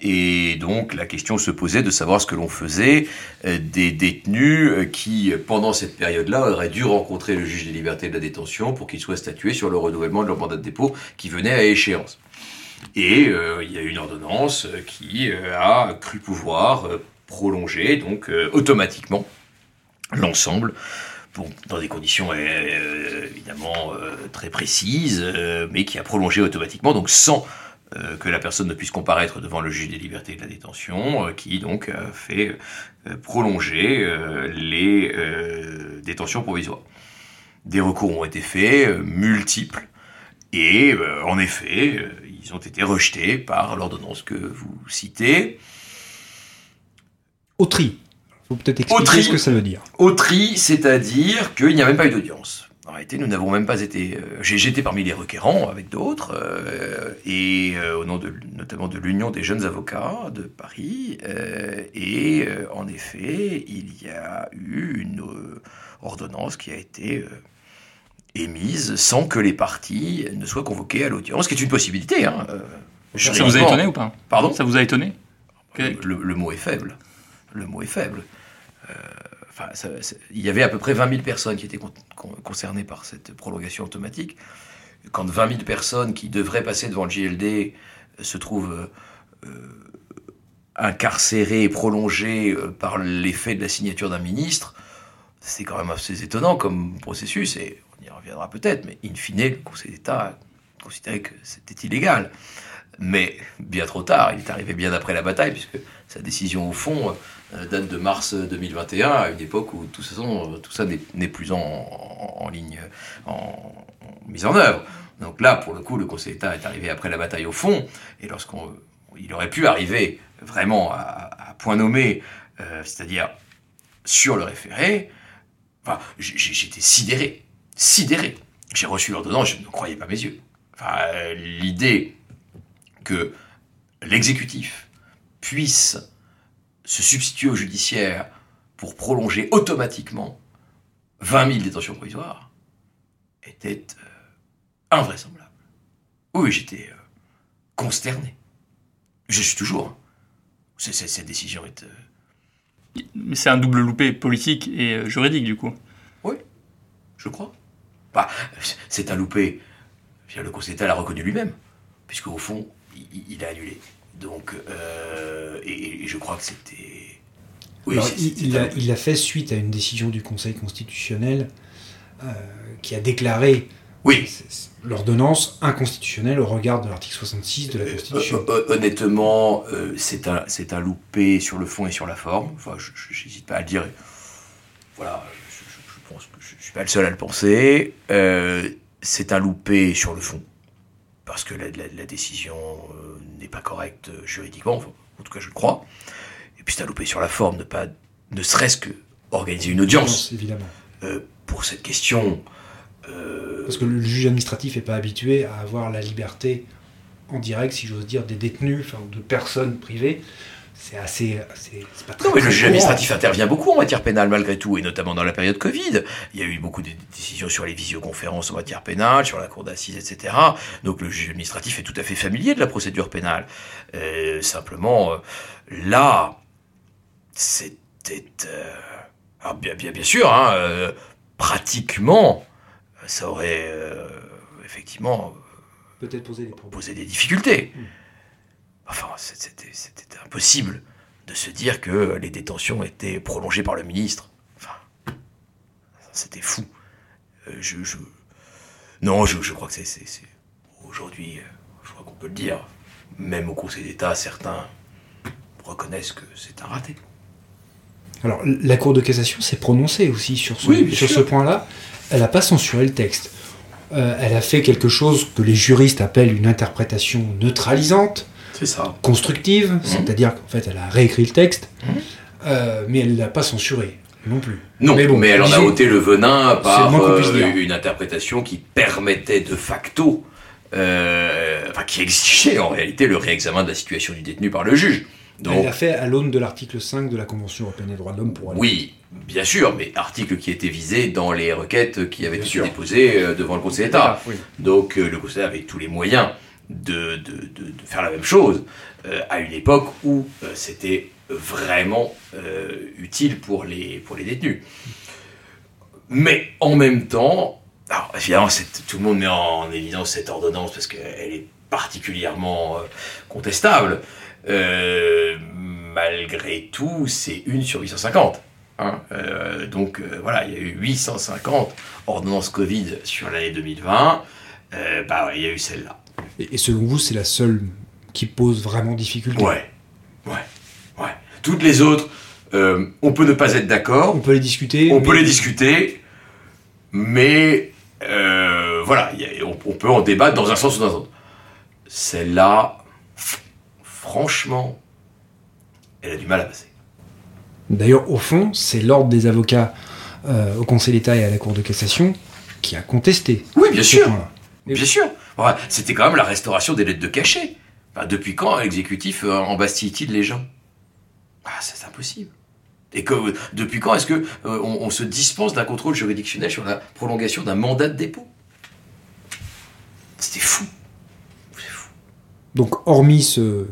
Et donc la question se posait de savoir ce que l'on faisait euh, des détenus euh, qui, pendant cette période-là, auraient dû rencontrer le juge des libertés de la détention pour qu'il soit statué sur le renouvellement de leur mandat de dépôt qui venait à échéance. Et il y a une ordonnance qui a cru pouvoir prolonger donc automatiquement l'ensemble dans des conditions évidemment très précises, mais qui a prolongé automatiquement, donc sans euh, que la personne ne puisse comparaître devant le juge des libertés et de la détention, euh, qui donc fait euh, prolonger les détentions provisoires. Des recours ont été faits, multiples, et en effet, ils ont été rejetés par l'ordonnance que vous citez. Au tri. Il faut peut-être expliquer ce que ça veut dire. C'est-à-dire qu'il n'y a même pas eu d'audience. En réalité, nous n'avons même pas été. Euh, j'ai été parmi les requérants avec d'autres, euh, et euh, au nom de, notamment de l'Union des jeunes avocats de Paris. et en effet, il y a eu une ordonnance qui a été émise sans que les parties ne soient convoquées à l'audience, ce qui est une possibilité. Hein, ça vous a étonné ou pas? Pardon? Ça vous a étonné? Le, le, mot est faible. Le mot est faible il y avait à peu près 20 000 personnes qui étaient concernées par cette prolongation automatique. Quand 20 000 personnes qui devraient passer devant le JLD euh, se trouvent euh, incarcérées et prolongées euh, par l'effet de la signature d'un ministre, c'est quand même assez étonnant comme processus, et on y reviendra peut-être, mais in fine, le Conseil d'État considérait que c'était illégal. Mais bien trop tard, il est arrivé bien après la bataille, puisque sa décision au fond euh, date de mars 2021, à une époque où tout ça, tout ça n'est plus en, ligne, en, mise en œuvre. Donc là, pour le coup, le Conseil d'État est arrivé après la bataille au fond, et lorsqu'on il aurait pu arriver vraiment à, point nommé, euh, c'est-à-dire sur le référé, j'étais sidéré, sidéré. J'ai reçu l'ordonnance, je ne croyais pas mes yeux. Enfin, l'idée que l'exécutif puisse se substituer au judiciaire pour prolonger automatiquement 20 000 détentions provisoires était euh, invraisemblable. Oui, j'étais euh, consterné. Je suis toujours. Hein. cette décision est. Euh, Mais c'est un double loupé politique et juridique, du coup. Oui, je crois. Bah, c'est un loupé. Le Conseil d'État l'a reconnu lui-même, puisque au fond, il, a annulé. Donc, euh, et, je crois que c'était. Oui, il, l'a fait suite à une décision du Conseil constitutionnel euh, qui a déclaré oui. l'ordonnance inconstitutionnelle au regard de l'article 66 de la Constitution. Euh, honnêtement, c'est un, un loupé sur le fond et sur la forme. Enfin, je n'hésite pas à le dire. Voilà, je, pense que je ne suis pas le seul à le penser. c'est un loupé sur le fond parce que la, décision euh, n'est pas correcte euh, juridiquement, en tout cas je le crois. Et puis c'est un loupé sur la forme, ne pas, ne serait-ce que organiser une audience. évidemment. Euh, pour cette question. Parce que le juge administratif n'est pas habitué à avoir la liberté en direct, si j'ose dire, des détenus, enfin de personnes privées c'est assez. pas très, non, mais le juge administratif intervient beaucoup en matière pénale malgré tout, et notamment dans la période Covid. Il y a eu beaucoup de décisions sur les visioconférences en matière pénale, sur la cour d'assises, etc. Donc le juge administratif est tout à fait familier de la procédure pénale. Euh, simplement, euh, là, c'était. Euh, bien, bien, bien sûr, hein, pratiquement, ça aurait effectivement. Peut-être posé des, difficultés. Hmm. Enfin, c'était impossible de se dire que les détentions étaient prolongées par le ministre. Enfin, c'était fou. Euh, je, Non, je, crois que c'est... Aujourd'hui, euh, je crois qu'on peut le dire, même au Conseil d'État, certains reconnaissent que c'est un raté. Alors, la Cour de cassation s'est prononcée aussi sur ce, sur ce point-là. Elle n'a pas censuré le texte. Euh, elle a fait quelque chose que les juristes appellent une interprétation neutralisante. C'est ça. constructive, mhm. c'est-à-dire qu'en fait elle a réécrit le texte, mhm. euh, mais elle ne l'a pas censuré non plus. Non, mais, bon, mais elle en a ôté le venin par euh, une interprétation qui permettait de facto, euh, enfin qui exigeait en réalité le réexamen de la situation du détenu par le juge. Donc, elle l'a fait à l'aune de l'article 5 de la Convention européenne des droits de l'homme pour aller. Oui, bien sûr, mais article qui était visé dans les requêtes qui avaient été déposées devant le Conseil d'État. Donc le Conseil avait tous les moyens de, faire la même chose euh, à une époque où euh, c'était vraiment euh, utile pour les, pour les détenus. Mais en même temps, Alors, évidemment, tout le monde met en évidence cette ordonnance parce qu'elle est particulièrement contestable. Malgré tout, c'est une sur 850. hein. Donc voilà, il y a eu 850 ordonnances Covid sur l'année 2020. Euh, bah il y a eu celle-là. Et, et selon vous, c'est la seule qui pose vraiment difficulté Ouais, ouais, ouais. Toutes les autres, euh, on peut ne pas être d'accord, On peut les discuter on mais- peut les discuter, mais euh, voilà, a- on, on peut en débattre dans un sens ou dans un autre. Celle-là, franchement, elle a du mal à passer. D'ailleurs, au fond, c'est l'ordre des avocats euh, au Conseil d'État et à la Cour de cassation qui a contesté Oui, bien sûr. Bien sûr. C'était quand même la restauration des lettres de cachet. Enfin, depuis quand l'exécutif euh, embastille-t-il les gens? Ah, c'est impossible. Et que, depuis quand est-ce que euh, on, se dispense d'un contrôle juridictionnel sur la prolongation d'un mandat de dépôt? C'était fou. Donc, hormis ce-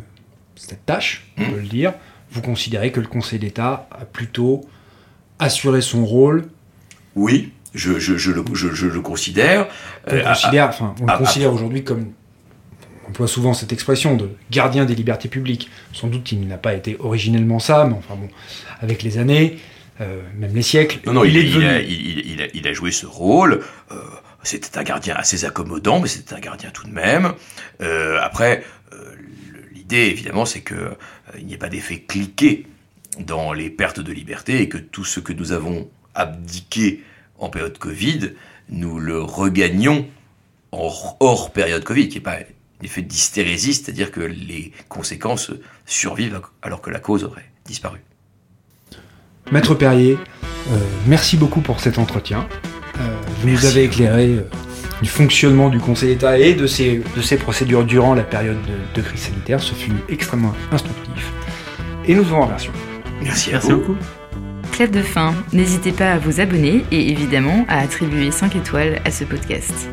cette tâche, on Hmm. peut le dire, vous considérez que le Conseil d'État a plutôt assuré son rôle Oui, je, je, je le, je, je le considère. On Euh, le considère, enfin, on le considère aujourd'hui comme, on emploie souvent cette expression de gardien des libertés publiques. Sans doute, il n'a pas été originellement ça, mais enfin bon, avec les années, euh, même les siècles, Non, non, il, est devenu. a, il, a, il a joué ce rôle. Euh, c'était un gardien assez accommodant, mais c'était un gardien tout de même. Euh, après, euh, l'idée, évidemment, c'est que euh, il n'y ait pas d'effet cliqué dans les pertes de liberté et que tout ce que nous avons abdiqué en période Covid, nous le regagnions hors, hors période Covid, qui n'est pas un effet d'hystérésie, c'est-à-dire que les conséquences survivent alors que la cause aurait disparu. Maître Perrier, euh, merci beaucoup pour cet entretien. Euh, vous nous avez éclairé euh, du fonctionnement du Conseil d'État et de ses, de ses procédures durant la période de, de crise sanitaire. Ce fut extrêmement instructif. Et nous en remercions. Merci Merci vous. beaucoup. Clap de fin, n'hésitez pas à vous abonner et évidemment à attribuer 5 étoiles à ce podcast.